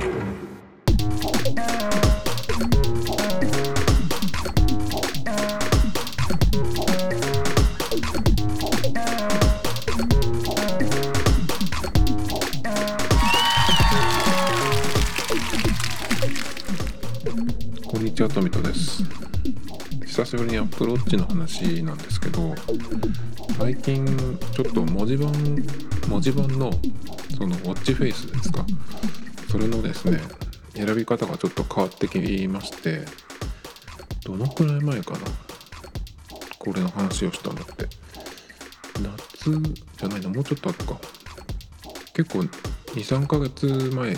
こんにちは、トミトです。久しぶりにアップローチの話なんですけど、最近ちょっと文字盤、文字盤のそのウォッチフェイスですか、それのですね、選び方がちょっと変わってきまして、どのくらい前かな、これの話をしたのって。夏じゃないな、もうちょっと後か。結構2、3ヶ月前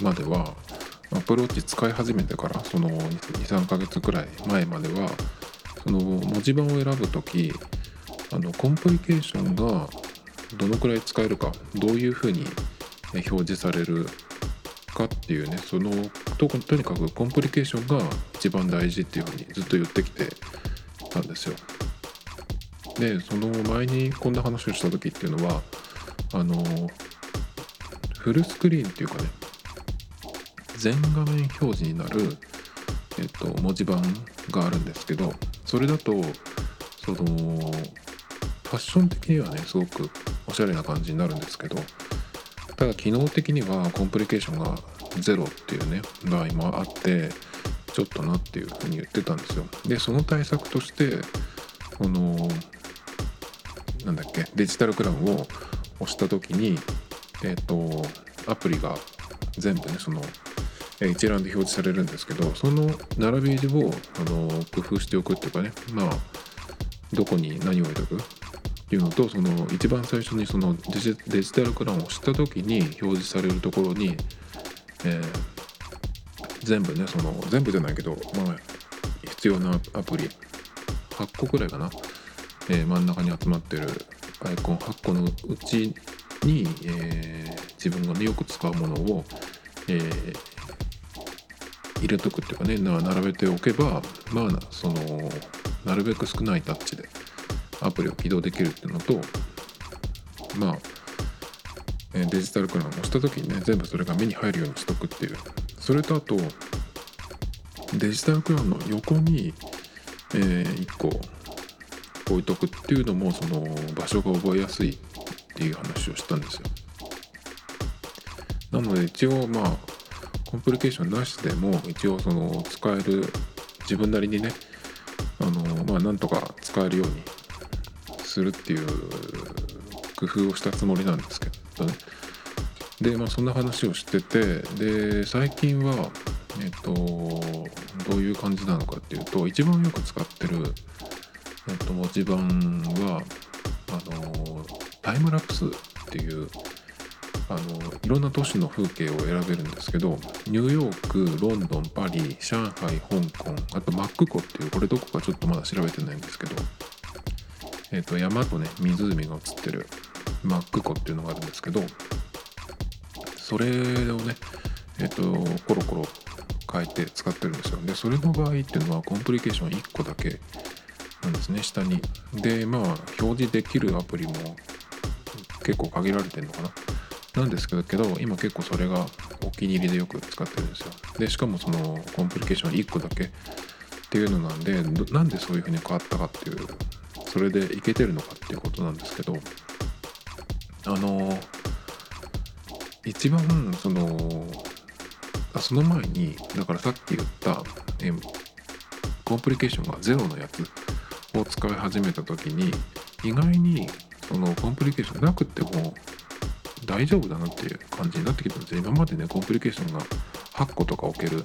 までは、アプローチ使い始めてからその23ヶ月くらい前まではその文字盤を選ぶ時あのコンプリケーションがどのくらい使えるかどういうふうに表示されるかっていうねそのととにかくコンプリケーションが一番大事っていうふうにずっと言ってきてたんですよ。でその前にこんな話をした時っていうのはあのフルスクリーンっていうかね全画面表示になる、えっと、文字盤があるんですけどそれだとそのファッション的にはねすごくおしゃれな感じになるんですけどただ機能的にはコンプリケーションがゼロっていうね場合もあってちょっとなっていうふうに言ってたんですよ。でその対策としてこのなんだっけデジタルクラウンを押した時にえっ、とアプリが全部ねその一覧で表示されるんですけどその並びをあの工夫しておくっていうかねまあどこに何を置いとくいうのとその一番最初にそのデジデジタルクラウンを押した時に表示されるところに、えー全部ねその全部じゃないけどまあ必要なアプリ8個くらいかな、えー真ん中に集まってるアイコン8個のうちに、えー自分がねよく使うものを、えー入れとくっていうかね並べておけばまあそのなるべく少ないタッチでアプリを起動できるっていうのとまあデジタルクラウンを押した時にね全部それが目に入るようにしとくっていう。それとあとデジタルクラウンの横に、え1個置いとくっていうのもその場所が覚えやすいっていう話をしたんですよ。なので一応まあコンプリケーションなしでも一応その使える自分なりにねあのまあなんとか使えるようにするっていう工夫をしたつもりなんですけどね。でまあそんな話をしててで最近はえっとどういう感じなのかっていうと一番よく使ってる、えっと、文字盤はあのタイムラプスっていうあのいろんな都市の風景を選べるんですけどニューヨークロンドンパリ上海香港あとマック湖っていうこれどこかちょっとまだ調べてないんですけど、えっと山とね湖が映ってるマック湖っていうのがあるんですけどそれをねえっとコロコロ変えて使ってるんですよ。でそれの場合っていうのはコンプリケーション1個だけなんですね下に。でまあ表示できるアプリも結構限られてるのかな。なんですけど今結構それがお気に入りでよく使ってるんですよ。でしかもそのコンプリケーション1個だけっていうのなんでなんでそういう風に変わったかっていうそれでいけてるのかっていうことなんですけどあの一番そのあその前にだからさっき言ったえコンプリケーションがゼロのやつを使い始めた時に意外にそのコンプリケーションなくても大丈夫だなっていう感じになってきたんですよ今までねコンプリケーションが8個とか置ける、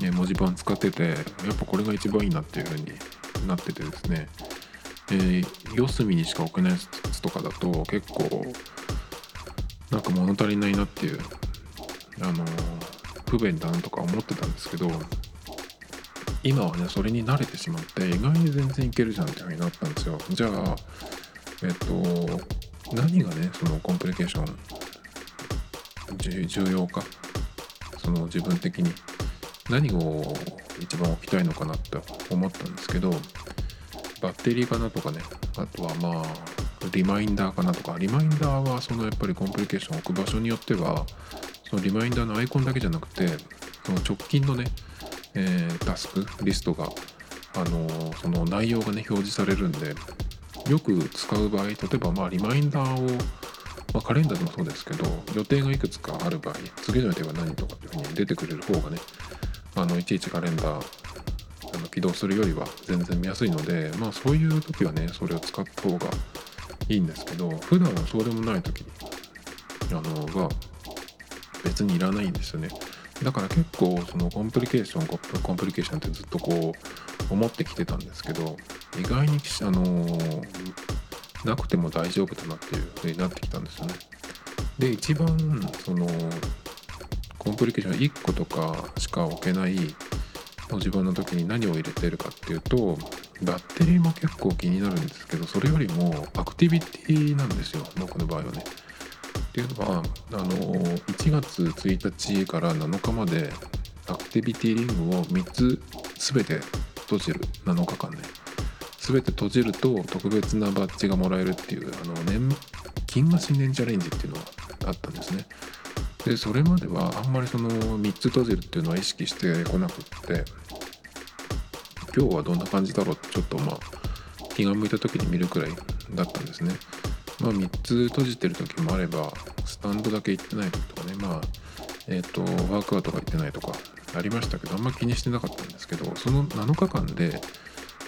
ね、文字盤使っててやっぱこれが一番いいなっていう風になっててですね、えー四隅にしか置けないやつとかだと結構なんか物足りないなっていうあの不便だなとか思ってたんですけど今はねそれに慣れてしまって意外に全然いけるじゃんっていになったんですよ。じゃあえっと何がねそのコンプリケーション重要かその自分的に何を一番置きたいのかなって思ったんですけどバッテリーかなとかね。あとはまあリマインダーかなとか。リマインダーはそのやっぱりコンプリケーションを置く場所によってはそのリマインダーのアイコンだけじゃなくてその直近のね、えー、タスクリストが、あのー、その内容がね表示されるんでよく使う場合例えばまあリマインダーを、まあ、カレンダーでもそうですけど予定がいくつかある場合次の予定は何とかっていうふうに出てくれる方がねあのいちいちカレンダー起動するよりは全然見やすいのでまあそういう時はねそれを使った方がいいんですけど普段はそうでもない時あのは別にいらないんですよね。だから結構そのコンプリケーションコンプリケーションってずっとこう思ってきてたんですけど意外にあのなくても大丈夫だなっていう風になってきたんですよね。で一番そのコンプリケーション1個とかしか置けないの自分の時に何を入れてるかっていうとバッテリーも結構気になるんですけどそれよりもアクティビティなんですよ僕の場合はね。っていうのはあの1月1日から7日までアクティビティリングを3つ全て閉じる。7日間ね。全て閉じると特別なバッジがもらえるっていうあの年金河新年チャレンジっていうのがあったんですね。でそれまではあんまりその3つ閉じるっていうのは意識してこなくって今日はどんな感じだろうってちょっとまあ気が向いた時に見るくらいだったんですね。まあ、3つ閉じてる時もあればスタンドだけ行ってない時とかねまあえっ、ー、とワークアウトが行ってないとかありましたけどあんま気にしてなかったんですけどその7日間で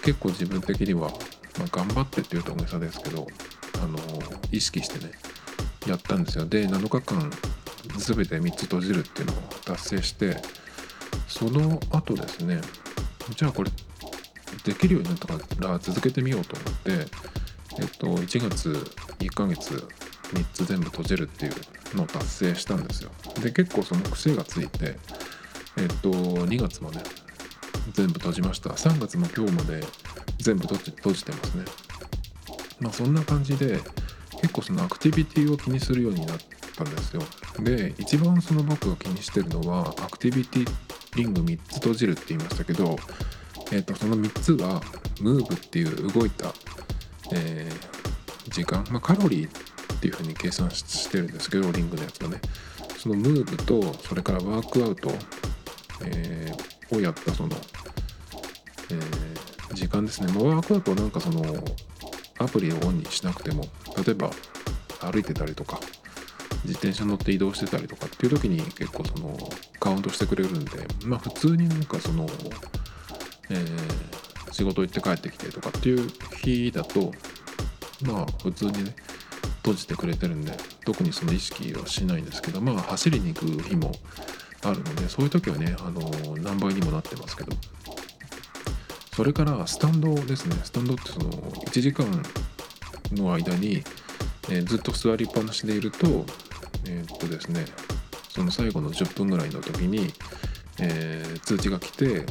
結構自分的には、まあ、頑張ってっていうと大げさですけどあの意識してねやったんですよ。で7日間全て3つ閉じるっていうのを達成してその後ですねじゃあこれできるようになったから続けてみようと思ってえっと1月1ヶ月3つ全部閉じるっていうのを達成したんですよ。で結構その癖がついてえっと2月もね全部閉じました。3月も今日まで全部閉じてますね。まあそんな感じで結構そのアクティビティを気にするようになったんですよ。で一番その僕が気にしてるのはアクティビティリング3つ閉じるって言いましたけどえっとその3つはムーブっていう動いたえー、時間、まあ、カロリーっていうふうに計算してるんですけどリングのやつはね。そのムーブとそれからワークアウト、えー、をやったその、えー、時間ですね、まあ、ワークアウトはなんかそのアプリをオンにしなくても例えば歩いてたりとか自転車乗って移動してたりとかっていう時に結構そのカウントしてくれるんでまあ普通になんかその、えー仕事行って帰ってきてとかっていう日だとまあ普通にね閉じてくれてるんで特にその意識はしないんですけどまあ走りに行く日もあるのでそういう時はねあの何倍にもなってますけど。それからスタンドですね。スタンドってその1時間の間に、え、ずっと座りっぱなしでいるとえー、っとですねその最後の10分ぐらいの時に、えー、通知が来て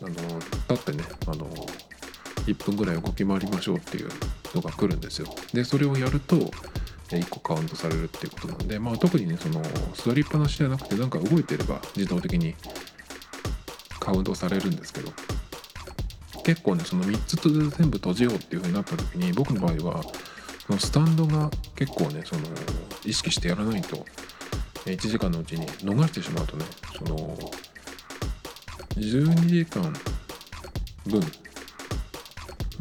あの立ってねあの1分ぐらい動き回りましょうっていうのが来るんですよ。でそれをやると1個カウントされるっていうことなんで、まあ、特にねその座りっぱなしじゃなくてなんか動いてれば自動的にカウントされるんですけど。結構ねその3つと全部閉じようっていう風になった時に僕の場合はそのスタンドが結構ねその意識してやらないと1時間のうちに逃してしまうとねその12時間分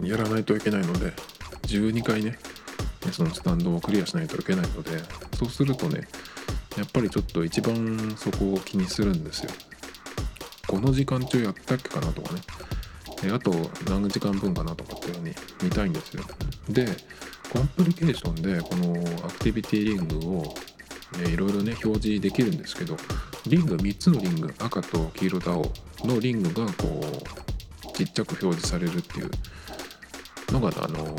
やらないといけないので12回ねそのスタンドをクリアしないといけないのでそうするとねやっぱりちょっと一番そこを気にするんですよ。この時間中やったっけかなとかね。あと何時間分かなとかっていうふうに見たいんですよ。でコンプリケーションでこのアクティビティリングをいろいろね表示できるんですけどリング3つのリング赤と黄色と青のリングがこうちっちゃく表示されるっていうのがあの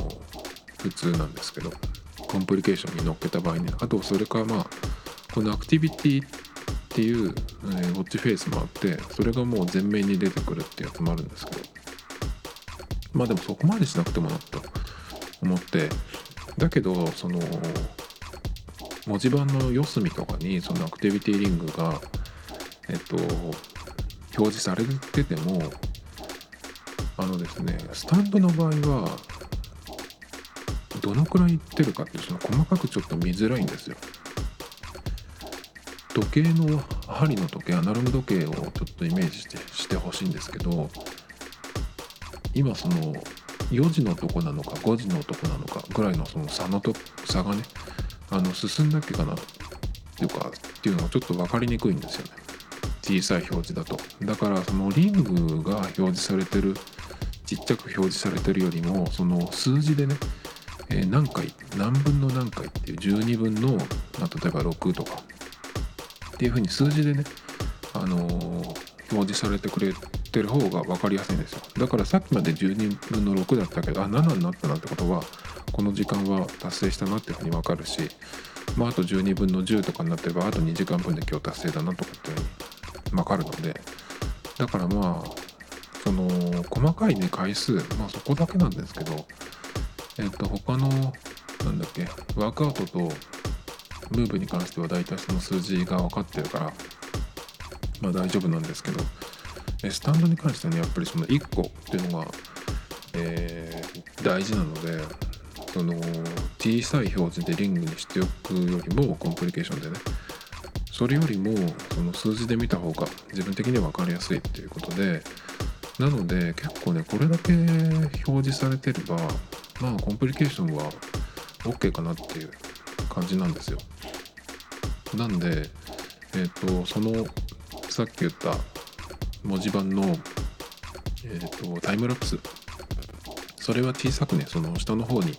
普通なんですけどコンプリケーションに乗っけた場合ね。あとそれからまあこのアクティビティっていう、えー、ウォッチフェイスもあってそれがもう前面に出てくるってやつもあるんですけど。まあでもそこまでしなくてもなと。思ってだけどその文字盤の四隅とかにそのアクティビティリングがえっと表示されててもあのですねスタンドの場合はどのくらいいってるかってその細かくちょっと見づらいんですよ。時計の針の時計アナログ時計をちょっとイメージしてしてほしいんですけど今その4時のとこなのか5時のとこなのかぐらいのその差のと差がねあの進んだっけかな。っていうかっていうのがちょっと分かりにくいんですよね。小さい表示だと。だからそのリングが表示されてるちっちゃく表示されてるよりもその数字でね、えー、何回何分の何回っていう12分の、まあ、例えば6とか。っていうふうに数字でね、あのー、表示されてくれてる方が分かりやすいんですよ。だからさっきまで12分の6だったけどあ7になったなってことはこの時間は達成したなっていうふうに分かるしまああと12分の10とかになってればあと2時間分で今日達成だなとかっていうふうに分かるのでだからまあその細かいね回数まあそこだけなんですけどえっ、と他のなんだっけワークアウトとムーブに関しては大体その数字が分かってるからまあ大丈夫なんですけどスタンドに関してはねやっぱりその1個っていうのが、えー、大事なのでその小さい表示でリングにしておくよりもコンプリケーションでねそれよりもその数字で見た方が自分的には分かりやすいっていうことでなので結構ねこれだけ表示されてればまあコンプリケーションは OK かなっていう感じなんですよ。なんでえっ、ー、とそのさっき言った文字盤の、えー。と、タイムラプス。それは小さくねその下の方に、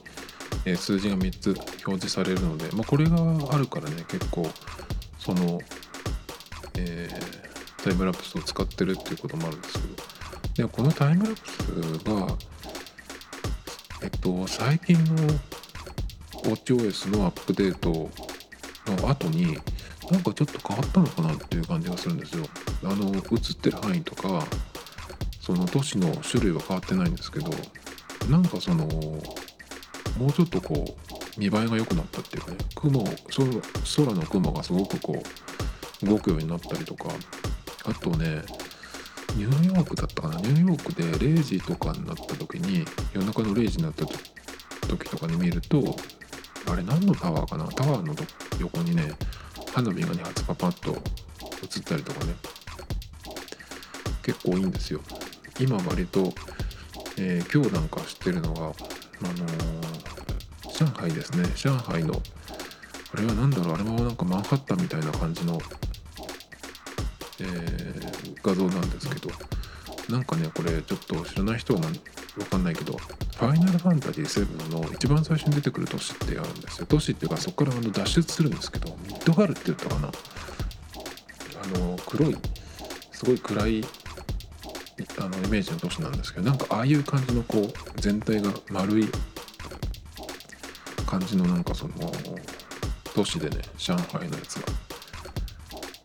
えー、数字が3つ表示されるので、まあ、これがあるからね結構その、えー、タイムラプスを使ってるっていうこともあるんですけど。でこのタイムラプスがえっと最近の WatchOS のアップデートの後になんかちょっと変わったのかなっていう感じがするんですよ。あの映ってる範囲とかその都市の種類は変わってないんですけどなんかそのもうちょっとこう見栄えが良くなったっていうかね雲空の雲がすごくこう動くようになったりとかあとねニューヨークだったかなニューヨークで0時とかになった時に夜中の0時になった時とかに見るとあれ何のタワーかなタワーの横にね花火が2発パパッと映ったりとかね。結構いいんですよ。今割と、えー、今日なんか知ってるのがあのー、上海ですね。上海のあれは何だろう。あれもなんかマンハッタンみたいな感じのえー、画像なんですけどなんかねこれちょっと知らない人は分かんないけど「ファイナルファンタジー7」の一番最初に出てくる都市ってあるんですよ。都市っていうかそこからあの脱出するんですけどミッドガルって言ったかな。あの黒いすごい暗いあのイメージの都市なんですけどなんかああいう感じのこう全体が丸い感じのなんかその都市でね上海のやつが。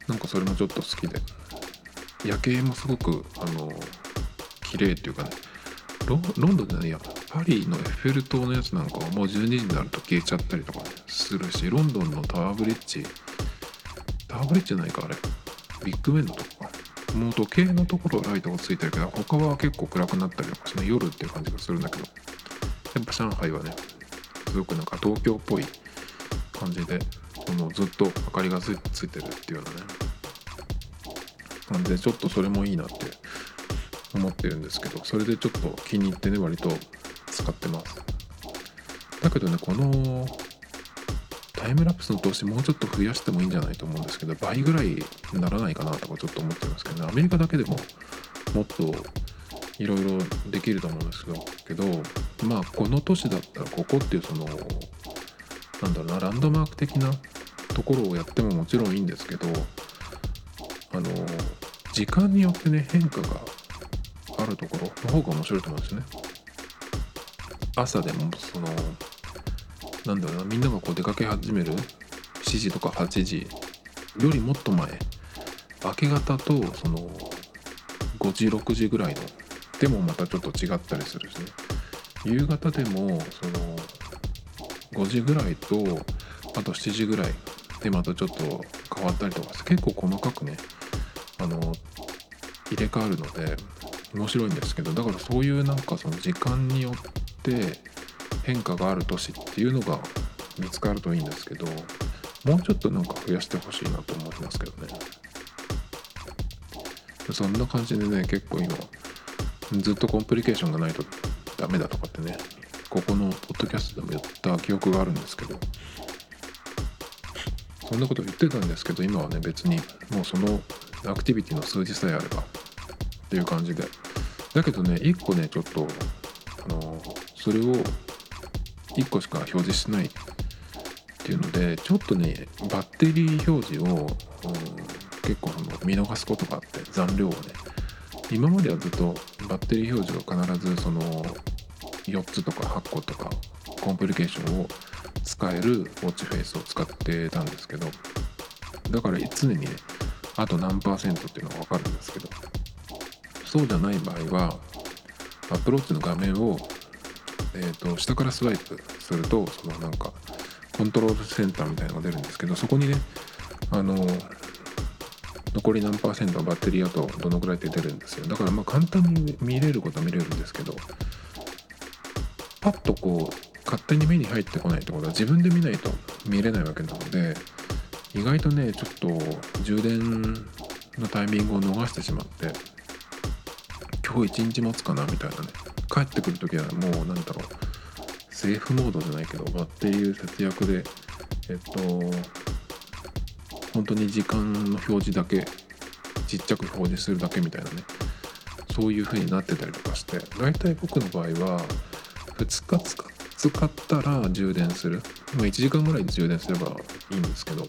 なんかそれもちょっと好きで。夜景もすごくあの綺麗っていうかねロンドンじゃないやパリのエッフェル塔のやつなんかはもう12時になると消えちゃったりとか、ね、するしロンドンのタワーブリッジ。タワーブリッジじゃないかあれ。ビッグベンのともう時計のところはライトがついてるけど他は結構暗くなったりとかして、夜っていう感じがするんだけどやっぱ上海はねすごくなんか東京っぽい感じでそのずっと明かりがついてるっていうようなね感じでちょっとそれもいいなって思ってるんですけどそれでちょっと気に入ってね割と使ってます。だけどねこのタイムラプスの投資もうちょっと増やしてもいいんじゃないと思うんですけど倍ぐらいにならないかなとかちょっと思ってますけどねアメリカだけでももっといろいろできると思うんですけどまあこの都市だったらここっていうそのなんだろうなランドマーク的なところをやってももちろんいいんですけどあの時間によってね変化があるところの方が面白いと思うんですね。朝でもそのなんだろうな。みんながこう出かけ始める？7時とか8時？よりもっと前？明け方とその5時6時ぐらいの？でもまたちょっと違ったりするしね。夕方でもその5時ぐらいとあと7時ぐらいでまたちょっと変わったりとか結構細かくねあの入れ替わるので面白いんですけどだからそういうなんかその時間によって変化がある都市っていうのが見つかるといいんですけどもうちょっとなんか増やしてほしいなと思いますけどね。そんな感じでね結構今ずっとコンプリケーションがないとダメだとかってねここのポッドキャストでも言った記憶があるんですけどそんなこと言ってたんですけど今はね別にもうそのアクティビティの数字さえあればっていう感じで。だけどね1個ねちょっとあのそれを1個しか表示しないっていうのでちょっとねバッテリー表示を、結構その見逃すことがあって残量をね今まではずっとバッテリー表示を必ずその4つとか8個とかコンプリケーションを使えるウォッチフェイスを使ってたんですけどだから常にねあと何パーセントっていうのが分かるんですけどそうじゃない場合はアプローチの画面を、えーと、下からスワイプするとそのなんかコントロールセンターみたいなのが出るんですけどそこにねあの残り何パーセントバッテリーあとどのくらいって出るんですよ。だからまあ簡単に見れることは見れるんですけどパッとこう勝手に目に入ってこないってことは自分で見ないと見れないわけなので意外とねちょっと充電のタイミングを逃してしまって今日一日持つかなみたいなね帰ってくる時はもう何だろうセーフモードじゃないけどバッテリー節約でえっと本当に時間の表示だけちっちゃく表示するだけみたいなねそういう風になってたりとかして大体僕の場合は2日使ったら充電する、まあ、1時間ぐらいで充電すればいいんですけど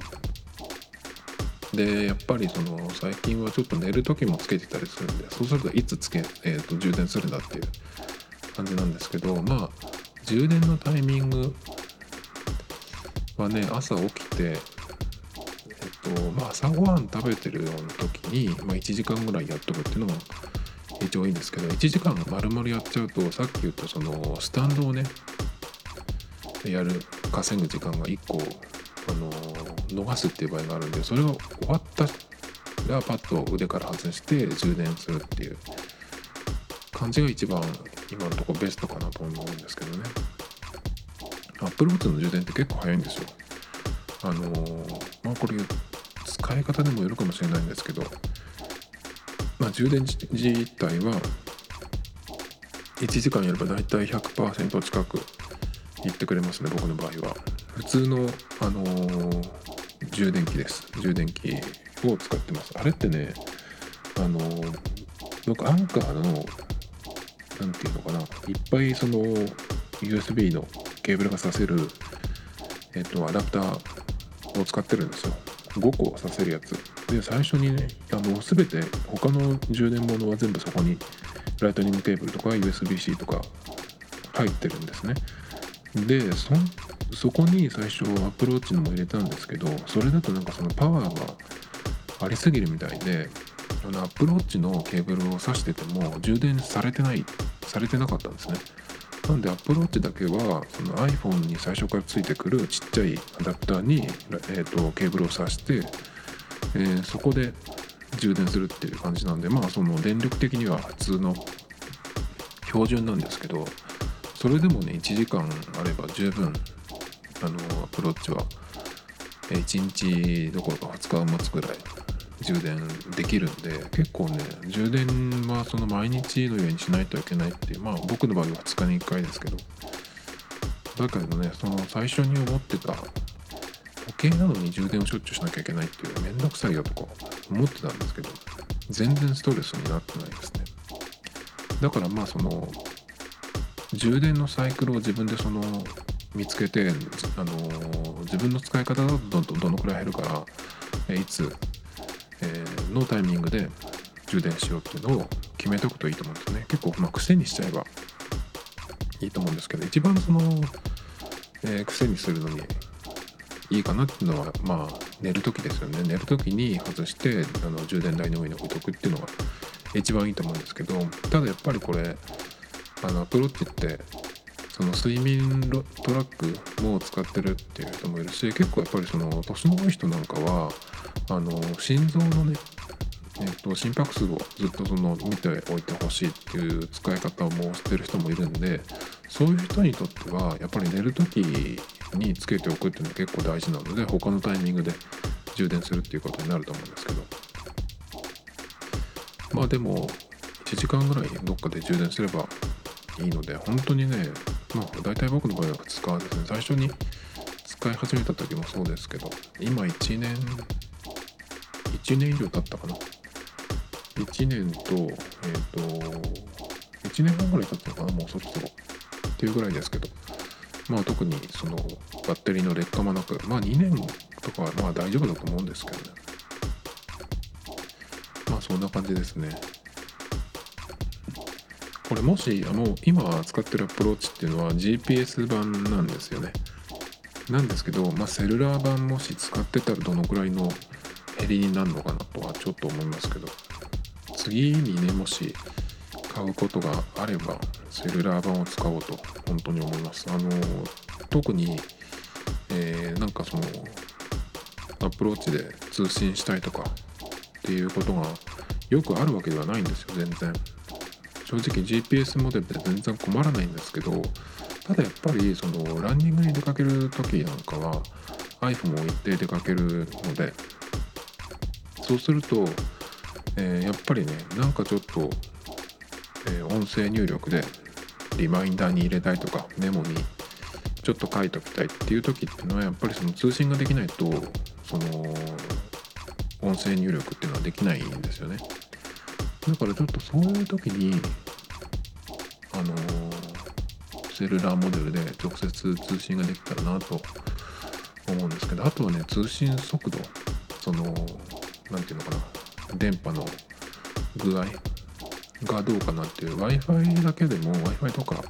でやっぱりその最近はちょっと寝る時もつけてたりするんでそうするといつつけ、えーと、充電するんだっていう感じなんですけどまあ充電のタイミングはね朝起きてえっとまあ朝ごはん食べてるような時に、まあ、1時間ぐらいやっとくっていうのも一応いいんですけど1時間丸々やっちゃうとさっき言ったそのスタンドをねやる稼ぐ時間が1個あの逃すっていう場合があるんでそれが終わったらパッと腕から外して充電するっていう。感じが一番今のところベストかなと思うんですけどね。Apple Watch の充電って結構早いんですよ。あのまあこれ使い方でもよるかもしれないんですけどまあ充電自体は1時間やれば大体100%近くいってくれますね僕の場合は。普通のあのー、充電器です。充電器を使ってます。あれってねあのー、僕アンカーの何て言うのかな。いっぱいその USB のケーブルがさせるえっとアダプターを使ってるんですよ。5個させるやつ。で最初にねあの全て他の充電物は全部そこにライトニングケーブルとか USB-C とか入ってるんですね。でそそこに最初 Apple Watch のも入れたんですけどそれだとなんかそのパワーがありすぎるみたいであの Apple Watch のケーブルを挿してても充電されてないされてなかったんですね。なんで Apple Watch だけはその iPhone に最初からついてくるちっちゃいアダプターに、えーと、ケーブルを挿して、えー、そこで充電するっていう感じなんでまあその電力的には普通の標準なんですけどそれでもね1時間あれば十分あのアプローチは。1日どころか20日持つぐらい。充電できるんで結構ね充電はその毎日のようにしないといけないっていうまあ僕の場合は2日に1回ですけど。だけどねその最初に思ってた時計なのに充電をしょっちゅうしなきゃいけないっていうめんどくさいよとか思ってたんですけど全然ストレスになってないですね。だからまあその充電のサイクルを自分でその見つけて、あの自分の使い方だとどどのくらい減るから、いつ、えー、のタイミングで充電しようっていうのを決めておくといいと思うんですね。結構、まあ、癖にしちゃえばいいと思うんですけど一番その、えー、癖にするのにいいかなっていうのはまあ寝る時ですよね。寝る時に外してあの充電台の上に置いとくっていうのが一番いいと思うんですけどただやっぱりこれあのアプローチってその睡眠トラックも使ってるっていう人もいるし結構やっぱりその年の多い人なんかはあの心臓のねえっと、心拍数をずっとその見ておいてほしいっていう使い方をもしてる人もいるんでそういう人にとってはやっぱり寝る時につけておくっていうのは結構大事なので他のタイミングで充電するっていうことになると思うんですけど。まあでも1時間ぐらいどっかで充電すればいいので本当にねまあ大体僕の場合は2日ですね最初に使い始めた時もそうですけど今1年1年以上経ったかな。1年とえっ、ー、と1年半ぐらい経ったのかなもうそろそろ。っていうぐらいですけど。まあ特にそのバッテリーの劣化もなくまあ2年とかはまあ大丈夫だと思うんですけどね。まあそんな感じですね。これもしもう今使ってるアプローチっていうのは GPS 版なんですよね。なんですけど、まあ、セルラー版もし使ってたらどのくらいの減りになるのかなとはちょっと思いますけど。次にねもし買うことがあればセルラー版を使おうと本当に思います。あの特に、えー、なんかそのアプローチで通信したいとかっていうことがよくあるわけではないんですよ全然。正直 GPS モデルで全然困らないんですけどただやっぱりそのランニングに出かける時なんかは iPhone を一定出かけるのでそうすると、えー、やっぱりねなんかちょっと、えー、音声入力でリマインダーに入れたいとかメモにちょっと書いときたいっていう時っていうのはやっぱりその通信ができないとその音声入力っていうのはできないんですよね。だからちょっとそういう時にあのセルラーモデルで直接通信ができたらなと思うんですけどあとはね通信速度その何て言うのかな電波の具合がどうかなっていう Wi-Fi だけでも Wi-Fi とか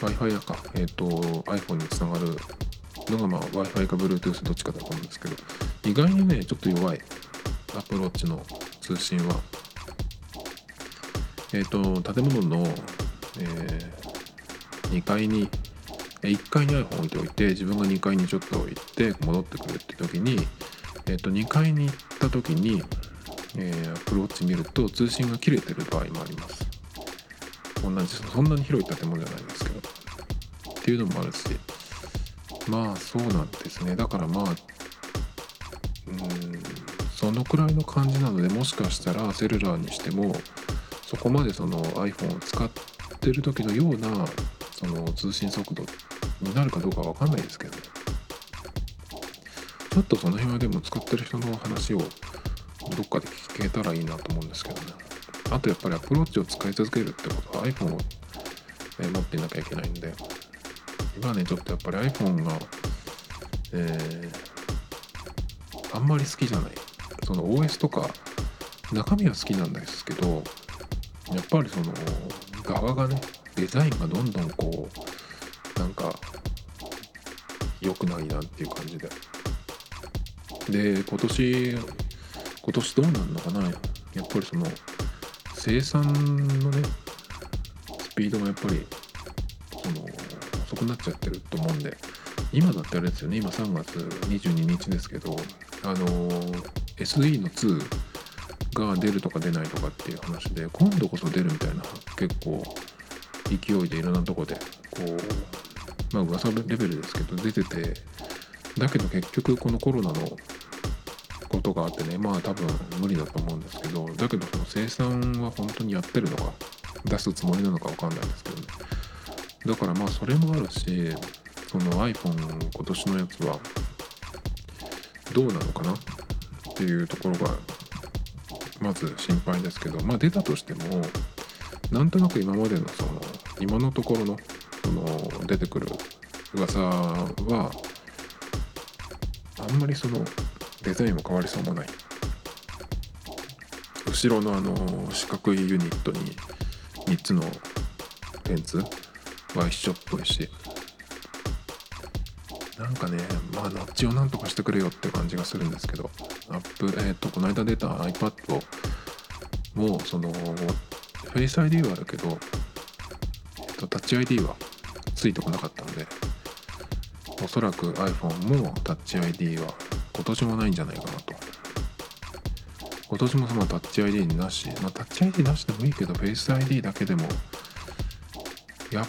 Wi-Fi だか、えっ、ー、と iPhone につながるのがまあ Wi-Fi か Bluetooth どっちかだと思うんですけど意外にねちょっと弱いアプローチの通信はえっ、ー、と建物の、えー、2階に1階に iPhone 置いておいて自分が2階にちょっと行って戻ってくるって時に、え、ー、と2階に行った時に、えー、アプローチ見ると通信が切れてる場合もあります。同じそんなに広い建物じゃないんですけど。っていうのもあるし。まあそうなんですね。だからまあうんそのくらいの感じなのでもしかしたらセルラーにしてもそこまでその iPhone を使ってる時のようなその通信速度になるかどうかわかんないですけどねちょっとその辺はでも使ってる人の話をどっかで聞けたらいいなと思うんですけどね。あとやっぱりアプローチを使い続けるってことは iPhone を、え持っていなきゃいけないんで今ねちょっとやっぱり iPhone がえー、あんまり好きじゃない。その OS とか中身は好きなんですけどやっぱりその側がねデザインがどんどんこうなんか良くないなっていう感じで。で今年今年どうなんのかな。やっぱりその生産のねスピードがやっぱりその遅くなっちゃってると思うんで。今だってあれですよね今3月22日ですけどあの SE の2が出るとか出ないとかっていう話で今度こそ出るみたいな結構勢いでいろんなとこでこうまあ噂レベルですけど出ててだけど結局このコロナのことがあってねまあ多分無理だと思うんですけどだけどその生産は本当にやってるのか出すつもりなのか分かんないですけどね。だからまあそれもあるしその iPhone 今年のやつはどうなのかなっていうところがまず心配ですけどまあ出たとしてもなんとなく今までのその今のところのその出てくる噂はあんまりそのデザインも変わりそうもない。後ろのあの四角いユニットに3つのレンズは一緒っぽいし。なんかねまあノッチをなんとかしてくれよって感じがするんですけど。プえっ、ー、とこの間出た iPad もその Face ID はあるけど、と、タッチ ID はついてこなかったのでおそらく iPhone もタッチ ID は今年もないんじゃないかなと。今年もそのタッチ ID なし、まあ、タッチ ID なしでもいいけど Face ID だけでもやっ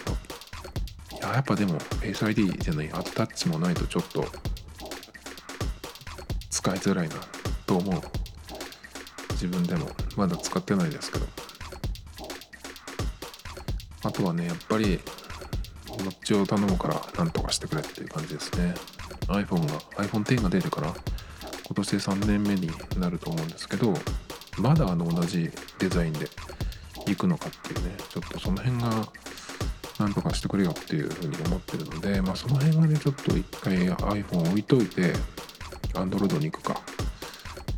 ぱやっぱでも Face ID じゃないアタッチもないとちょっと使いづらいな。と思う。自分でも。まだ使ってないですけど。あとはねやっぱりこっちを頼むからなんとかしてくれっていう感じですね。iPhone が iPhone10 が出てから今年で3年目になると思うんですけどまだあの同じデザインで行くのかっていうねちょっとその辺がなんとかしてくれよっていうふうに思ってるのでまあその辺がねちょっと一回 iPhone 置いといて Android に行くか。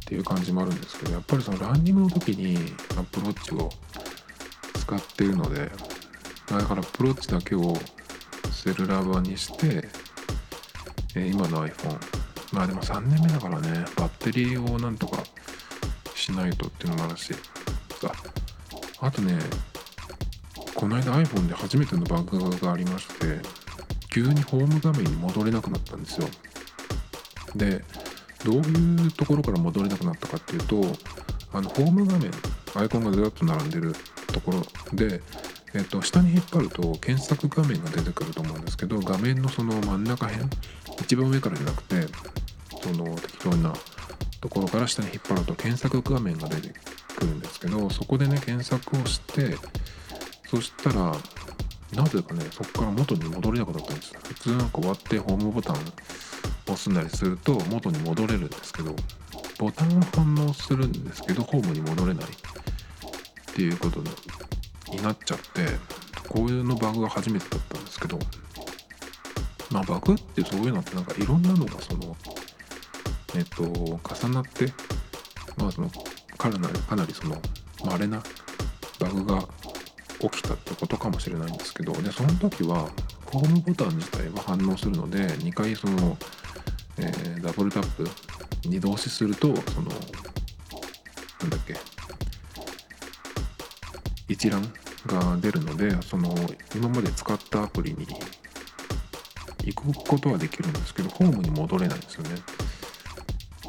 っていう感じもあるんですけどやっぱりそのランニングの時に Apple Watch を使ってるのでだから Apple Watch だけをセルラー版にして、え、今の iPhone まあでも3年目だからねバッテリーをなんとかしないとっていうのもあるし。さあとねこの間 iPhone で初めてのバグがありまして急にホーム画面に戻れなくなったんですよ。でどういうところから戻れなくなったかっていうとあのホーム画面アイコンがずらっと並んでるところ。で、えっと、下に引っ張ると検索画面が出てくると思うんですけど画面のその真ん中辺一番上からじゃなくてその適当なところから下に引っ張ると検索画面が出てくるんですけどそこでね検索をしてそしたらなぜかねそこから元に戻れなくなったんです。普通なんか終わってホームボタン押すなりすると元に戻れるんですけどボタンは反応するんですけどホームに戻れないっていうことになっちゃってこういうのバグが初めてだったんですけどまあバグってそういうのってなんかいろんなのがそのえっと重なってまあそのかなりかなりその稀なバグが起きたってことかもしれないんですけどでその時はホームボタン自体は反応するので2回そのえー、ダブルタップに動詞するとそのなんだっけ。一覧が出るのでその今まで使ったアプリに行くことはできるんですけどホームに戻れないんですよね。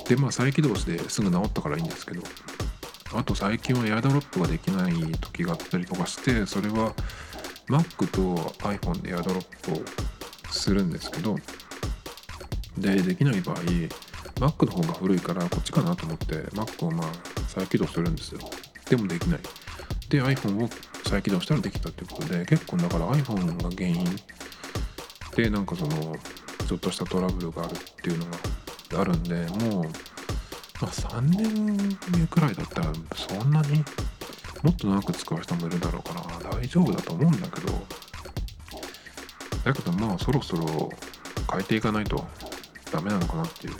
でまあ再起動してすぐ治ったからいいんですけどあと最近はエアドロップができない時があったりとかしてそれは Mac と iPhone でエアドロップをするんですけどでできない場合 Mac の方が古いからこっちかなと思って Mac をまあ再起動するんですよ。でもできない。で iPhone を再起動したらできたっていうことで結構だから iPhone が原因。でなんかそのちょっとしたトラブルがあるっていうのがあるんでもう、まあ、3年目くらいだったらそんなにもっと長く使う人もいるだろうから大丈夫だと思うんだけど。だけどまあそろそろ変えていかないと。ダメなのかなっていう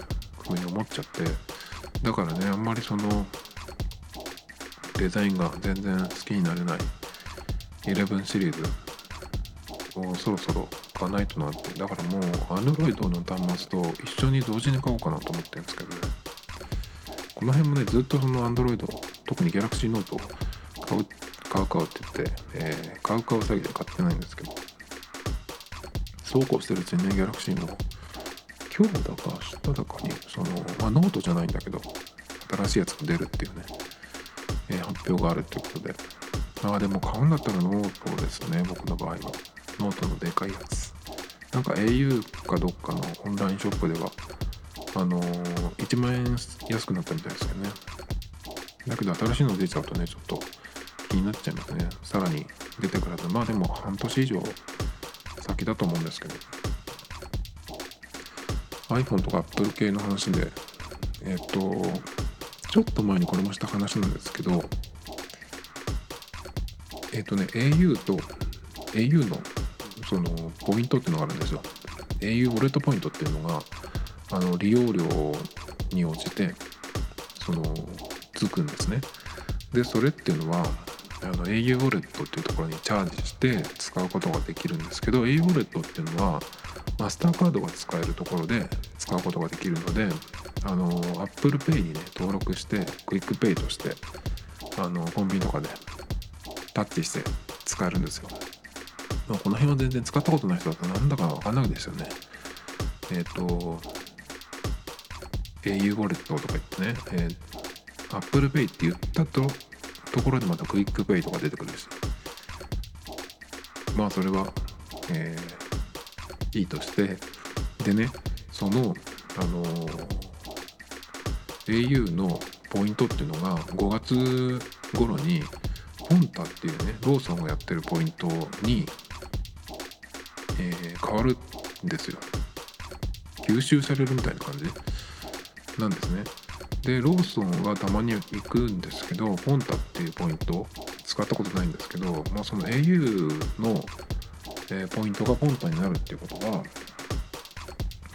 ふうに思っちゃって。だからねあんまりそのデザインが全然好きになれない11シリーズをそろそろ買わないとなって。だからもう Android の端末と一緒に同時に買おうかなと思ってるんですけどね。この辺もねずっとその Android 特に Galaxy Note を買う買う買うって言って、えー、買う買う詐欺で買ってないんですけど。そうこうしてるうちにね Galaxy も今日だか明日だかにその、まあ、ノートじゃないんだけど新しいやつが出るっていうね、えー、発表があるっていうことで。ああでも買うんだったらノートですね僕の場合は。ノートのでかいやつ。なんか au かどっかのオンラインショップではあのー、1万円安くなったみたいですよね。だけど新しいの出ちゃうとねちょっと気になっちゃいますね。さらに出てからとまあでも半年以上先だと思うんですけど。iPhone とか Apple 系の話でえっ、とちょっと前にこれもした話なんですけどえっ、とね au と au のそのポイントっていうのがあるんですよ。au ウォレットポイントっていうのがあの利用料に応じてそのつくんですね。でそれっていうのはあの au ウォレットっていうところにチャージして使うことができるんですけど au ウォレットっていうのはマスターカードが使えるところで使うことができるのであの Apple Pay にね登録して QUICPay としてあのコンビニとかでタッチして使えるんですよ、まあ、この辺は全然使ったことない人だとなんだか分かんないですよね。えっ、ー、と au ウォレットとか言ってね、えー、Apple Pay って言ったとところでまた QUICPay とか出てくるしまあそれは、えーいいとしてでねそのあの au のポイントっていうのが5月頃にポンタっていうねローソンがやってるポイントに、えー、変わるんですよ。吸収されるみたいな感じ？なんですね。でローソンはたまに行くんですけどポンタっていうポイント使ったことないんですけど、まあ、その au の、えー、ポイントがポンタになるっていうことは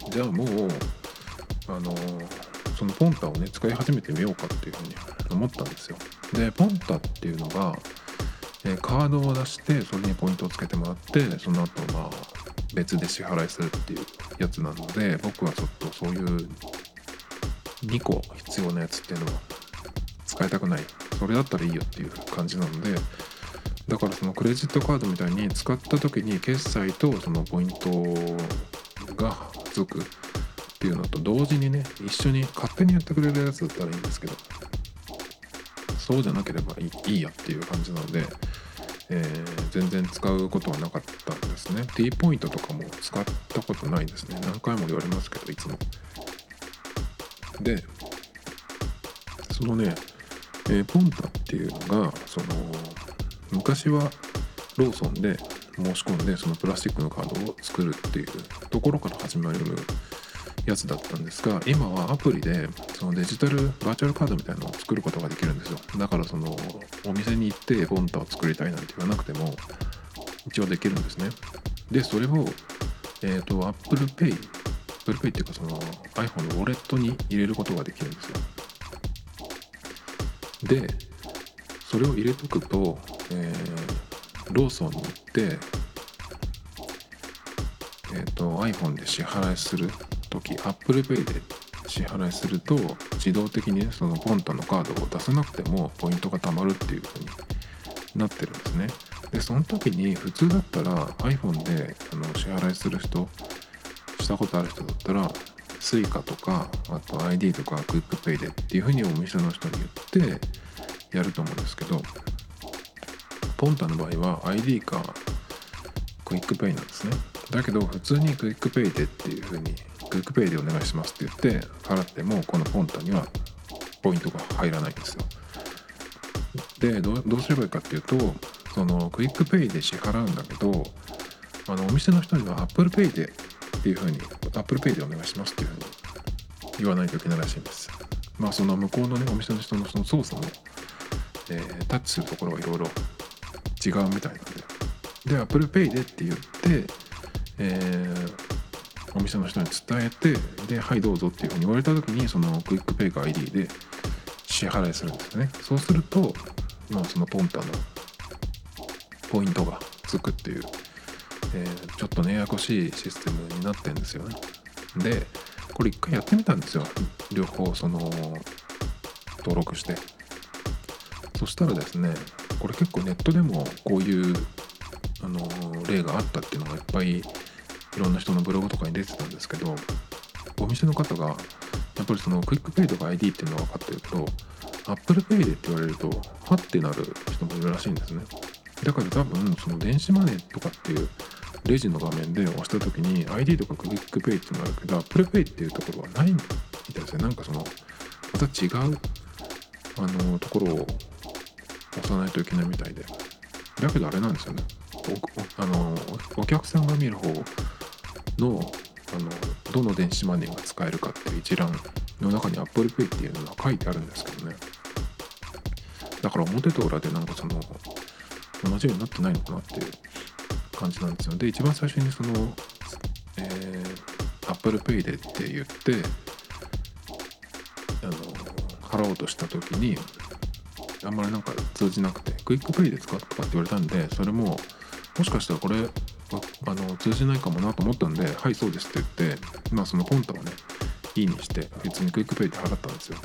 じゃあもうあのそのポンタをね使い始めてみようかっていうふうに思ったんですよ。でポンタっていうのが、えー、カードを出してそれにポイントをつけてもらってその後まあ別で支払いするっていうやつなので僕はちょっとそういう2個必要なやつっていうのは使いたくない。それだったらいいよっていう感じなのでだからそのクレジットカードみたいに使った時に決済とそのポイントがつくっていうのと同時にね一緒に勝手にやってくれるやつだったらいいんですけど。そうじゃなければいいいいやっていう感じなので、えー、全然使うことはなかったんですね。T ポイントとかも使ったことないですね。何回も言われますけどいつも。でそのね、えー、ポンタっていうのがその昔はローソンで申し込んでそのプラスチックのカードを作るっていうところから始まるやつだったんですが今はアプリでそのデジタルバーチャルカードみたいなのを作ることができるんですよ。だからそのお店に行ってポンタを作りたいなんて言わなくても一応できるんですね。でそれをえっ、ー、と Apple Pay Apple Pay っていうかその iPhone のウォレットに入れることができるんですよ。でそれを入れとくと、えー、ローソンに行って、えーと、iPhone で支払いする時 Apple Pay で支払いすると自動的に、ね、そのポンタのカードを出さなくてもポイントが貯まるっていう風になってるんですね。でその時に普通だったら iPhone であの支払いする人したことある人だったら Suica とかあと ID とか QuickPay でっていう風にお店の人に言ってやると思うんですけどポンタの場合は ID かクイックペイなんですね。だけど普通に QUICPay でっていう風に QUICPay でお願いしますって言って払ってもこのポンタにはポイントが入らないんですよ。でどうすればいいかっていうとその QUICPay で支払うんだけどあのお店の人には Apple Pay でっていう風に Apple Pay でお願いしますっていう風に言わないといけないらしいんですまあその向こうのねお店の人のその操作もえー、タッチするところがいろいろ違うみたいな。んでで Apple Pay でって言って、えー、お店の人に伝えてではいどうぞっていうふうに言われた時にその QUICPay か ID で支払いするんですね。そうするとまあそのポンタのポイントがつくっていう、えー、ちょっとねややこしいシステムになってんですよね。でこれ一回やってみたんですよ。両方その登録して。そしたらですねこれ結構ネットでもこういうあの例があったっていうのがいっぱいいろんな人のブログとかに出てたんですけどお店の方がやっぱりその QUICPay とか ID っていうのが分かってると Apple Pay でって言われるとはってなる人もいるらしいんですね。だから多分その電子マネーとかっていうレジの画面で押した時に ID とかクイックペイっていうのがあるけど Apple Pay っていうところはないみたいですね。なんかそのまた違うあのところを押さないといけないみたいで。だけどあれなんですよね。おあのお客さんが見る方のあのどの電子マネーが使えるかっていう一覧の中に Apple Pay っていうのが書いてあるんですけどね。だから表と裏でなんかその同じようになってないのかなっていう感じなんですよ。で一番最初にその、えー、Apple Pay でって言ってあの払おうとした時にあんまりなんか通じなくて QUICPay で使ったかって言われたんでそれももしかしたらこれあの通じないかもなと思ったんではいそうですって言ってまあそのポンタをねいいにして普通に QUICPay で払ったんですよ。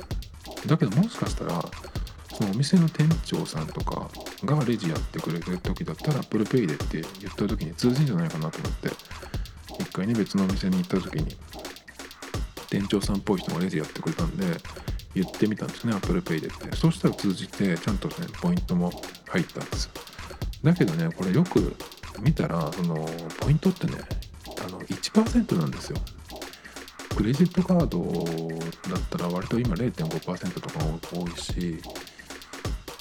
だけどもしかしたらそのお店の店長さんとかがレジやってくれてる時だったら Apple Pay でって言った時に通じんじゃないかなと思って一回ね別のお店に行った時に店長さんっぽい人がレジやってくれたんで言ってみたんですね Apple Pay でって。そうしたら通じてちゃんとねポイントも入ったんですよ。だけどねこれよく見たらそのポイントってねあの1%なんですよ。クレジットカードだったら割と今0.5%とか多いし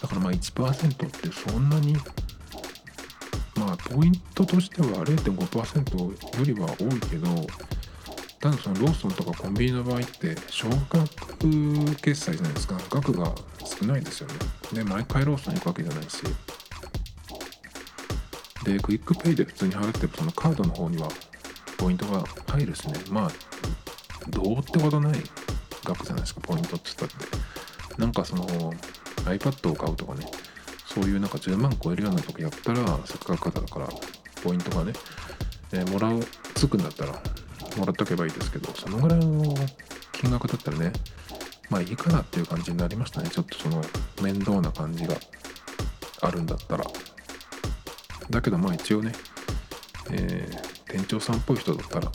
だからまあ1%ってそんなにまあポイントとしては0.5%よりは多いけどただそのローソンとかコンビニの場合って少額決済じゃないですか。額が少ないですよね。で毎回ローソン行くわけじゃないし。で QUICPay で普通に払ってもそのカードの方にはポイントが入るしね。まあどうってことない額じゃないですかポイントって言ったって。なんかその iPad を買うとかね。そういうなんか10万超えるような時やったらせっかくだからポイントがね、えー、もらうつくんだったらもらっとけばいいですけどそのぐらいの金額だったらねまあいいかなっていう感じになりましたね。ちょっとその面倒な感じがあるんだったら。だけどまあ一応ね、えー、店長さんっぽい人だったら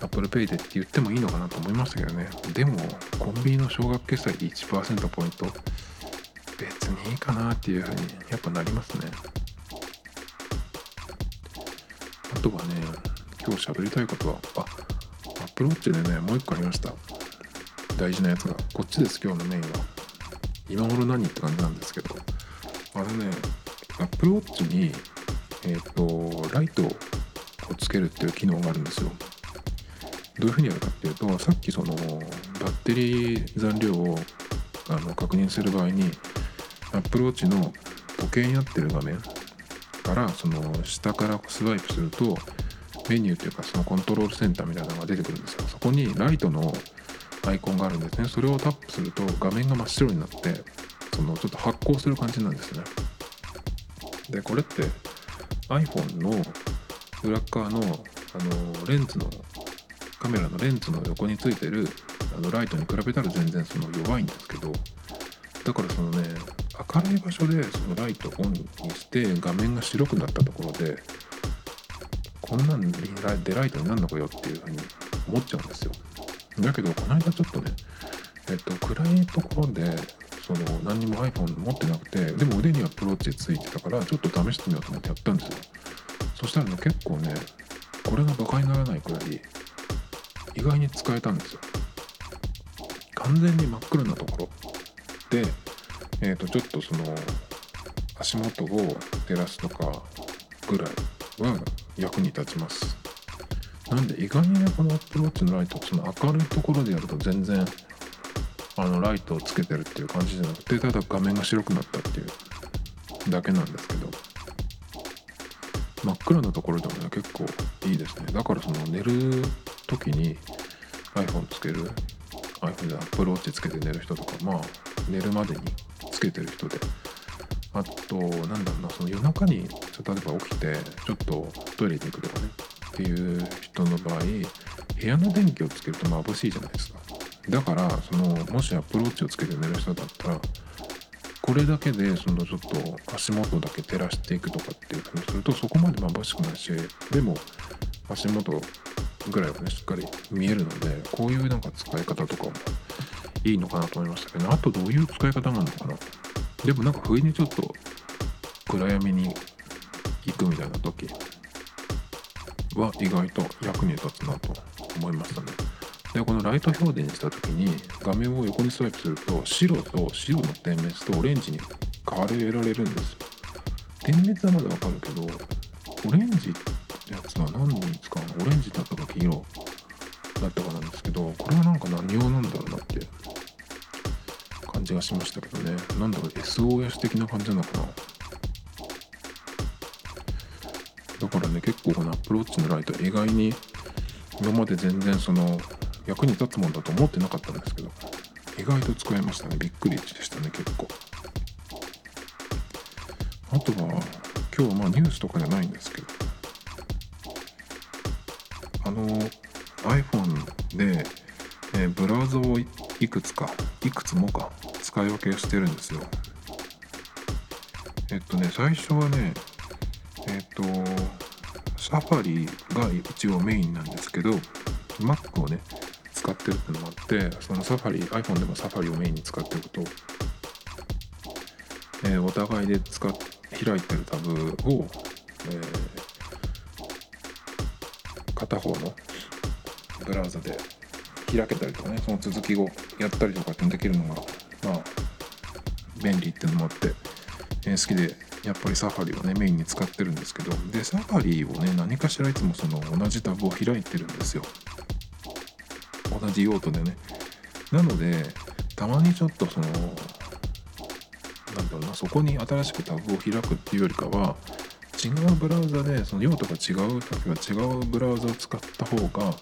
Apple Pay でって言ってもいいのかなと思いましたけどね。でもコンビニの少額決済で1%ポイント別にいいかなっていうふうにやっぱなりますね。あとはね今日喋りたいことはあ Apple Watch でねもう一個ありました。大事なやつが。こっちです今日のメインは。今頃何って感じなんですけど。あれね Apple Watch にえっ、ー、とライトをつけるっていう機能があるんですよ。どういうふうにやるかっていうとさっきそのバッテリー残量をあの確認する場合に Apple Watch の時計になってる画面からその下からスワイプするとメニューというかそのコントロールセンターみたいなのが出てくるんですよそこにライトのアイコンがあるんですね。それをタップすると画面が真っ白になってそのちょっと発光する感じなんですね。でこれって iPhone の裏側のあのレンズのカメラのレンズの横についてるあのライトに比べたら全然その弱いんですけどだからそのね明るい場所でそのライトオンにして画面が白くなったところでこんなんでライトになるのかよっていうふうに思っちゃうんですよ。だけどこの間ちょっとねえっと暗いところでその何にも iPhone 持ってなくてでも腕にはプローチついてたからちょっと試してみようと思ってやったんですよ。そしたらね結構ねこれがバカにならないくらい意外に使えたんですよ。完全に真っ暗なところで、えー、とちょっとその足元を照らすとかぐらいは役に立ちます。なんで意外にねこの Apple Watch のライトその明るいところでやると全然あのライトをつけてるっていう感じじゃなくてただ画面が白くなったっていうだけなんですけど。真っ暗なところでもね結構いいですね。だからその寝る時に iPhone つける iPhone で Apple Watch つけて寝る人とかまあ寝るまでにつけてる人であとなんだろうなその夜中に例えば起きてちょっとトイレに行くとかねっていう人の場合部屋の電気をつけると眩しいじゃないですか。だからそのもし Apple Watch をつけて寝る人だったらこれだけでそのちょっと足元だけ照らしていくとかっていうふうにするとそこまで眩しくないしでも足元ぐらいはねしっかり見えるのでこういうなんか使い方とかもいいのかなと思いましたけどあとどういう使い方があるのかな。でもなんか不意にちょっと暗闇に行くみたいな時は意外と役に立つなと思いましたね。でこのライト表示にした時に画面を横にスワイプすると白と白の点滅とオレンジに変わられるんですよ。点滅はまだわかるけどオレンジってやつは何に使うのオレンジだったか黄色だったかなんですけどこれはなんか何用なんだろうなって感じがしましたけどね。なんだろう SOS 的な感じなのかな。だからね結構この Apple Watch のライト意外に今まで全然その役に立つもんだと思ってなかったんですけど意外と使えましたね。びっくりでしたね結構。あとは今日はまあニュースとかじゃないんですけどあの iPhone で、えー、ブラウザをいくつかいくつもか使い分けしてるんですよ。えっとね最初はねえっとサファリが一応メインなんですけど Mac をね使ってるってのもあってそのサファリ iPhone でもサファリをメインに使っておくと、えー、お互いで使っ開いてるタブを、えー片方のブラウザで開けたりとかねその続きをやったりとかってできるのがまあ便利っていうのもあって、えー、好きでやっぱりサファリをねメインに使ってるんですけどでサファリをね何かしらいつもその同じタブを開いてるんですよ。同じ用途でね。なのでたまにちょっとそのなんだろうなそこに新しくタブを開くっていうよりかは違うブラウザでその用途が違う時は違うブラウザを使った方が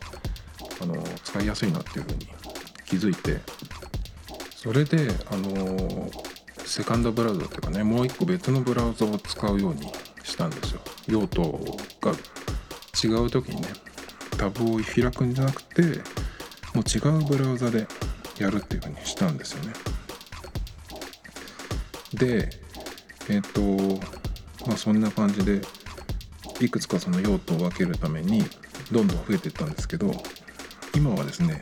あの使いやすいなっていうふうに気づいてそれであのセカンドブラウザっていうかねもう一個別のブラウザを使うようにしたんですよ。用途が違う時にねタブを開くんじゃなくてもう違うブラウザでやるっていうふうにしたんですよね。でえっ、ー、とまあそんな感じでいくつかその用途を分けるためにどんどん増えていったんですけど今はですね、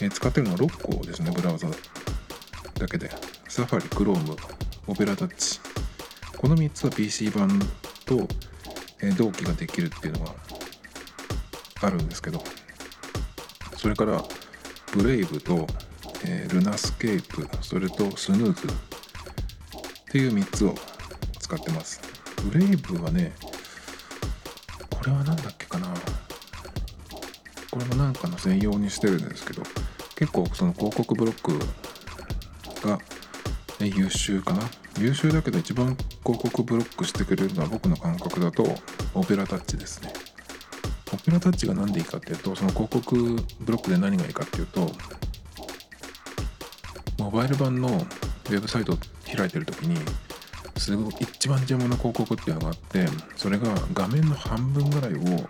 えー、使ってるのは6個ですねブラウザ。だけでサファリ、Chrome、Opera Touch この3つは PC 版と、え、同期ができるっていうのがあるんですけどそれから Brave と、えー、 Lunascape それとスヌーズっていう3つを使ってます。 Brave はねこれは何だっけかな。これもなんかの専用にしてるんですけど結構その広告ブロックが、優秀かな？優秀だけど一番広告ブロックしてくれるのは僕の感覚だとオペラタッチですね。オペラタッチが何でいいかっていうとその広告ブロックで何がいいかっていうとモバイル版のウェブサイトを開いてる時にすごい一番邪魔な広告っていうのがあってそれが画面の半分ぐらいを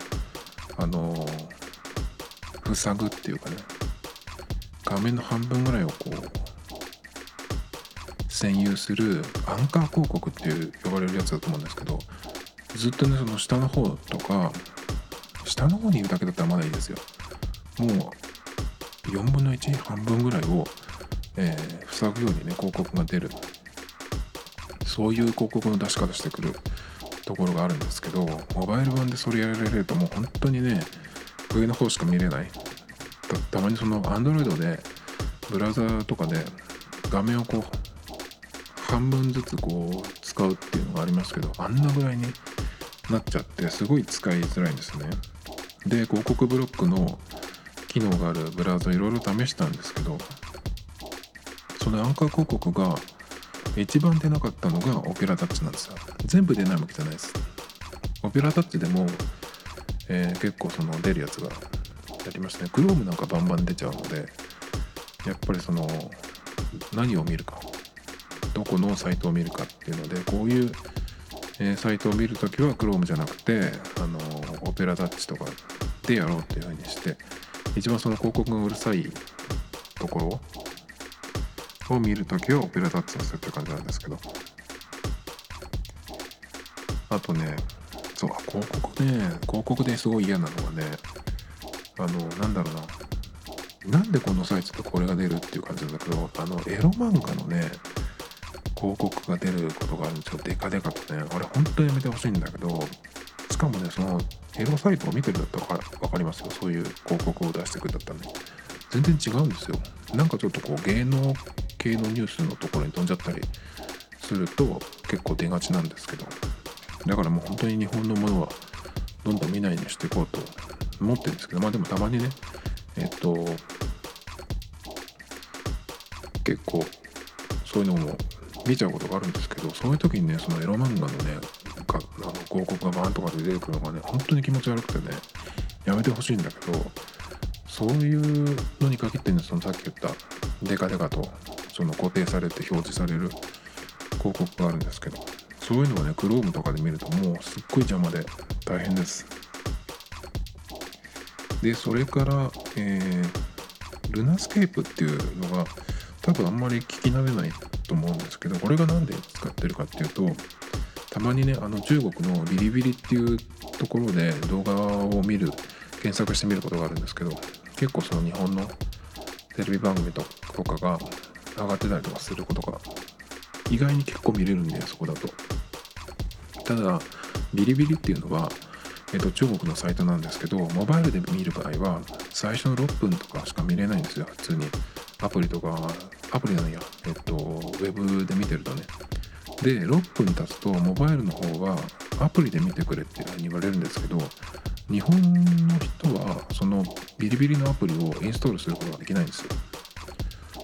あの塞ぐっていうかね。画面の半分ぐらいをこう占有するアンカー広告っていう呼ばれるやつだと思うんですけどずっとねその下の方とか下の方にいるだけだったらまだいいですよ。もう4分の1半分ぐらいを、えー、塞ぐようにね広告が出る。そういう広告の出し方してくるところがあるんですけどモバイル版でそれやられるともう本当にね上の方しか見れない。たまにその Android でブラウザとかで画面をこう半分ずつこう使うっていうのがありますけどあんなぐらいになっちゃってすごい使いづらいんですね。で広告ブロックの機能があるブラウザいろいろ試したんですけどそのアンカー広告が一番出なかったのがオペラタッチなんですよ。全部出ないわけじゃないです。オペラタッチでも、えー、結構その出るやつがありましたね Chrome なんかバンバン出ちゃうのでやっぱりその何を見るかどこのサイトを見るかっていうのでこういう、え、サイトを見るときは Chrome じゃなくてあのオペラタッチとかでやろうっていうふうにして一番その広告がうるさいところを見るときはオペラタッチをするって感じなんですけど。あとねそう広告ね広告ですごい嫌なのはねあのなんだろうな。なんでこのサイトとこれが出るっていう感じなんだけどあのエロ漫画のね広告が出ることがあるんですよデカデカとねあれ本当にやめてほしいんだけどしかもねそのエロサイトを見てるだったら分かりますよ。そういう広告を出してくるんだったらね全然違うんですよ。なんかちょっとこう芸能系のニュースのところに飛んじゃったりすると結構出がちなんですけど。だからもう本当に日本のものはどんどん見ないようにしていこうと思ってるんですけどまあでもたまにねえっと結構そういうのも見ちゃうことがあるんですけどそういう時にねそのエロ漫画のねかあの広告がバーンとかで出てくるのがね本当に気持ち悪くてねやめてほしいんだけどそういうのに限ってねそのさっき言ったデカデカとその固定されて表示される広告があるんですけどそういうのはね Chrome とかで見るともうすっごい邪魔で大変です。でそれから、えー、ルナスケープっていうのが多分あんまり聞き慣れないと思うんですけどこれが何で使ってるかっていうとたまにねあの中国のビリビリっていうところで動画を見る検索してみることがあるんですけど結構その日本のテレビ番組とかが上がってたりとかすることが意外に結構見れるんでそこだと。ただビリビリっていうのはえっと、中国のサイトなんですけどモバイルで見る場合は最初の6分とかしか見れないんですよ普通に。アプリとかアプリなんやえっとウェブで見てるとね。で6分経つとモバイルの方はアプリで見てくれっていうふうに言われるんですけど日本の人はそのビリビリのアプリをインストールすることができないんですよ。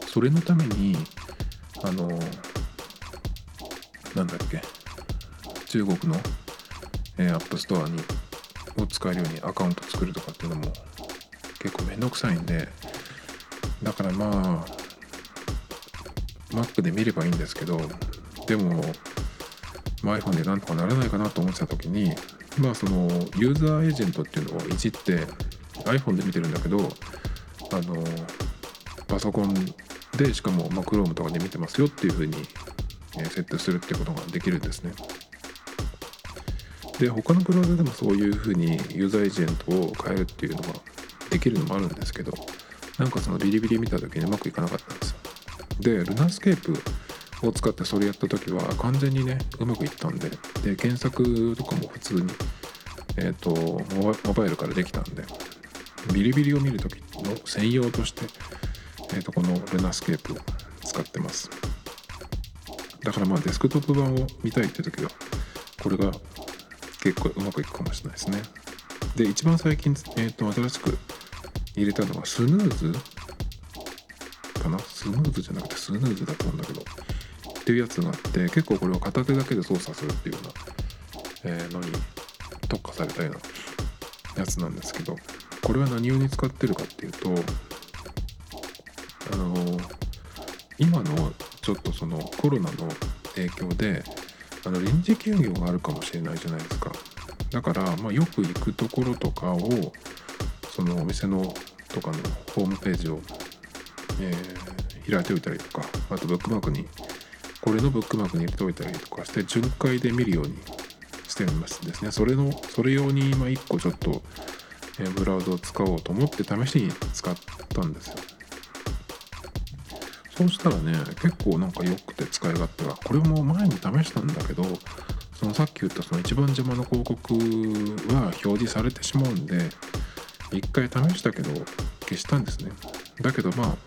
それのためにあのなんだっけ中国の、えー、 App Store にを使えるようにアカウント作るとかっていうのも結構めんどくさいんでだからまあ Mac で見ればいいんですけどでも、iPhone でなんとかならないかなと思ってた時にまあそのユーザーエージェントっていうのをいじって iPhone で見てるんだけどあのパソコンでしかも、まあ、Chrome とかで見てますよっていう風に設定するってことができるんですね。で他のブラウザでもそういう風にユーザーエージェントを変えるっていうのができるのもあるんですけどなんかそのビリビリ見た時にうまくいかなかったんですよ。で Lunascape を使ってそれやった時は完全にねうまくいったんでで検索とかも普通にえっ、ー、とモバイルからできたんでビリビリを見る時の専用として、えー、とこの Lunascape を使ってます。だからまあデスクトップ版を見たいって時はこれが結構うまくいくかもしれないですね。で一番最近、えー、と新しく入れたのはスヌーズかな。スヌーズじゃなくてスヌーズだと思うんだけど。っていうやつがあって結構これを片手だけで操作するっていうような、えー、のに特化されたようなやつなんですけどこれは何用に使ってるかっていうとあのー、今のちょっとそのコロナの影響であの臨時休業があるかもしれないじゃないですか。だから、まあ、よく行くところとかをそのお店のとかのホームページを、えー、開いておいたりとかあとブックマークにこれのブックマークに入れておいたりとかして巡回で見るようにしてますですね。それのそれ用に今1個ちょっと、えブラウザを使おうと思って試しに使ったんですよ。そうしたらね結構なんか良くて使い勝手がこれも前に試したんだけどそのさっき言ったその一番邪魔な広告は表示されてしまうんで一回試したけど消したんですね。だけどまあ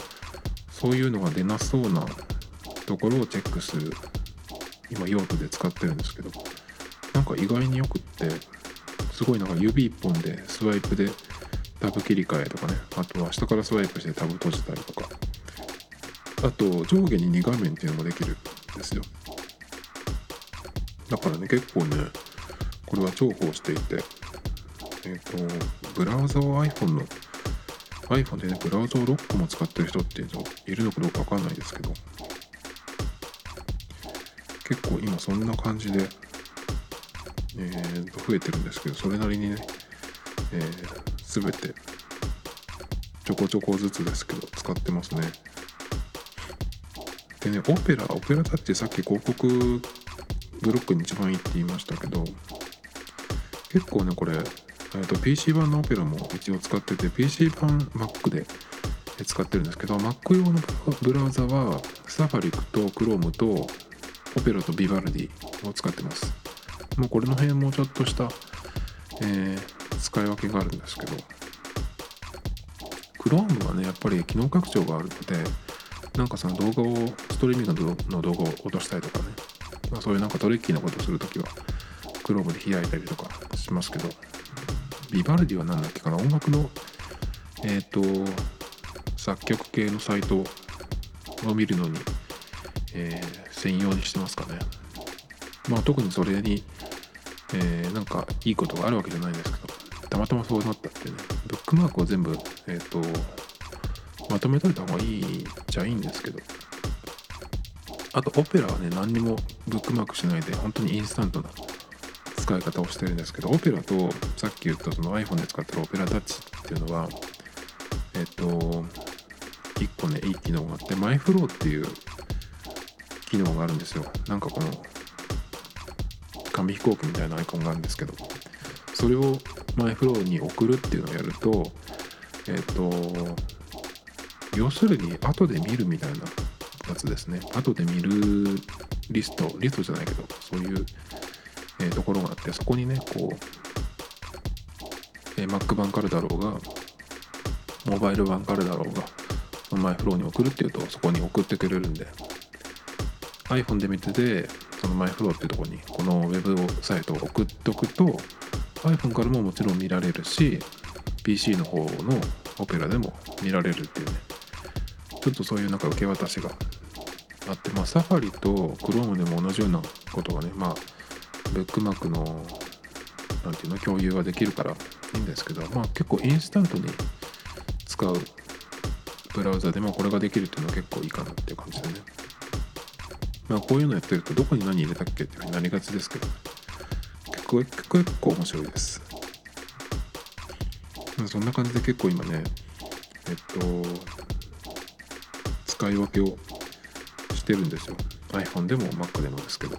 そういうのが出なそうなところをチェックする。今用途で使ってるんですけど。なんか意外によくってすごいなんか指1本でスワイプでタブ切り替えとかね。あとは下からスワイプしてタブ閉じたりとか。あと上下に2画面っていうのもできるんですよ。だからね結構ねこれは重宝していて。えっ、ー、とブラウザを iPhone の iPhone でねブラウザを6個も使ってる人っていうのいるのかどうかわかんないですけど。結構今そんな感じで、えー、と増えてるんですけどそれなりにね、えー、全てちょこちょこずつですけど使ってますね。でねオペラオペラタッチさっき広告ブロックに一番いいって言いましたけど結構ねこれ、えー、と PC 版のオペラも一応使ってて PC 版 Mac で使ってるんですけど Mac 用のブラウザはサファリクと Chrome とオペラとビバルディを使ってます。もうこれの辺もちょっとした、えー、使い分けがあるんですけど、Chrome はね、やっぱり機能拡張があるので、なんかその動画を、ストリーミングの動画を落としたりとかね、まあ、そういうなんかトリッキーなことをするときは、Chrome で開いたりとかしますけど、ビバルディは何だっけかな、音楽の、えっ、ー、と、作曲系のサイトを見るのに、えー、専用にしてますかね。まあ特にそれに、えー、なんかいいことがあるわけじゃないんですけど、たまたまそうなったってね、ブックマークを全部、えっ、ー、と、まとめといた方がいいじゃいいんですけど、あとオペラはね、何にもブックマークしないで、本当にインスタントな使い方をしてるんですけど、オペラとさっき言ったその iPhone で使ってるオペラタッチっていうのは、えっ、と、1個ね、いい機能があって、マイフローっていう機能があるんですよ。なんかこの紙飛行機みたいなアイコンがあるんですけどそれをマイフローに送るっていうのをやるとえっ、と要するに後で見るみたいなやつですね。後で見るリストリストじゃないけどそういう、え、ところがあってそこにねこうえ Mac 版からだろうがモバイル版からだろうがマイフローに送るっていうとそこに送ってくれるんで iPhone で見ててそのマイフローっていうとこにこのウェブサイトを送っとくと iPhone からももちろん見られるし PC の方のオペラでも見られるっていうねちょっとそういうなんか受け渡しがあってまあサファリと Chrome でも同じようなことがねまあブックマークのなんていうの共有はできるからいいんですけどまあ結構インスタントに使うブラウザでもこれができるっていうのは結構いいかなっていう感じでね。まあこういうのやってるとどこに何入れたっけっていうふうになりがちですけど結構結構結構面白いです。そんな感じで結構今ねえっと使い分けをしてるんですよ。iPhone でも Mac でもですけど。